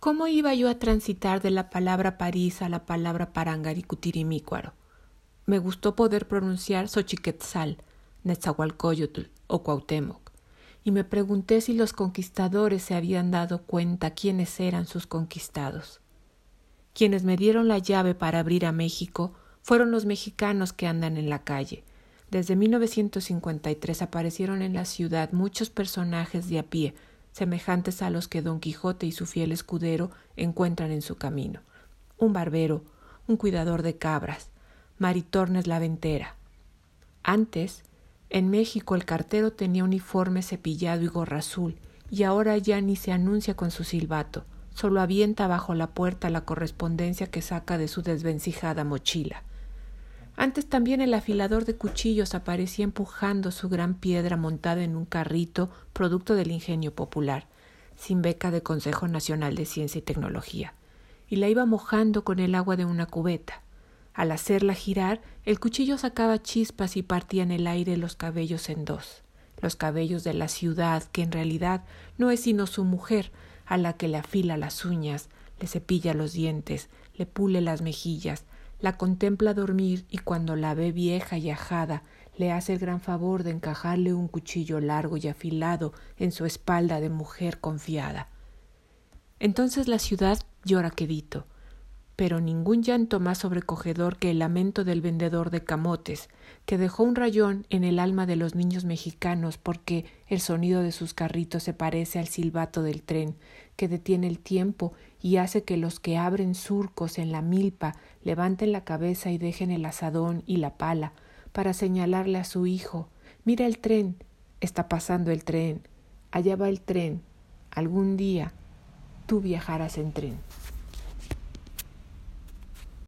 ¿Cómo iba yo a transitar de la palabra París a la palabra Parangaricutirimícuaro? Me gustó poder pronunciar Xochiquetzal, Netzahualcoyotl o Cuauhtémoc, y me pregunté si los conquistadores se habían dado cuenta quiénes eran sus conquistados. Quienes me dieron la llave para abrir a México fueron los mexicanos que andan en la calle. Desde 1953 aparecieron en la ciudad muchos personajes de a pie, semejantes a los que Don Quijote y su fiel escudero encuentran en su camino. Un barbero, un cuidador de cabras, Maritornes la ventera. Antes, en México el cartero tenía uniforme cepillado y gorra azul, y ahora ya ni se anuncia con su silbato solo avienta bajo la puerta la correspondencia que saca de su desvencijada mochila. Antes también el afilador de cuchillos aparecía empujando su gran piedra montada en un carrito producto del ingenio popular, sin beca de Consejo Nacional de Ciencia y Tecnología, y la iba mojando con el agua de una cubeta. Al hacerla girar, el cuchillo sacaba chispas y partía en el aire los cabellos en dos, los cabellos de la ciudad, que en realidad no es sino su mujer, a la que le afila las uñas, le cepilla los dientes, le pule las mejillas, la contempla dormir y cuando la ve vieja y ajada, le hace el gran favor de encajarle un cuchillo largo y afilado en su espalda de mujer confiada. Entonces la ciudad llora quedito, pero ningún llanto más sobrecogedor que el lamento del vendedor de camotes, que dejó un rayón en el alma de los niños mexicanos porque el sonido de sus carritos se parece al silbato del tren, que detiene el tiempo y hace que los que abren surcos en la milpa levanten la cabeza y dejen el asadón y la pala para señalarle a su hijo Mira el tren, está pasando el tren, allá va el tren, algún día tú viajarás en tren.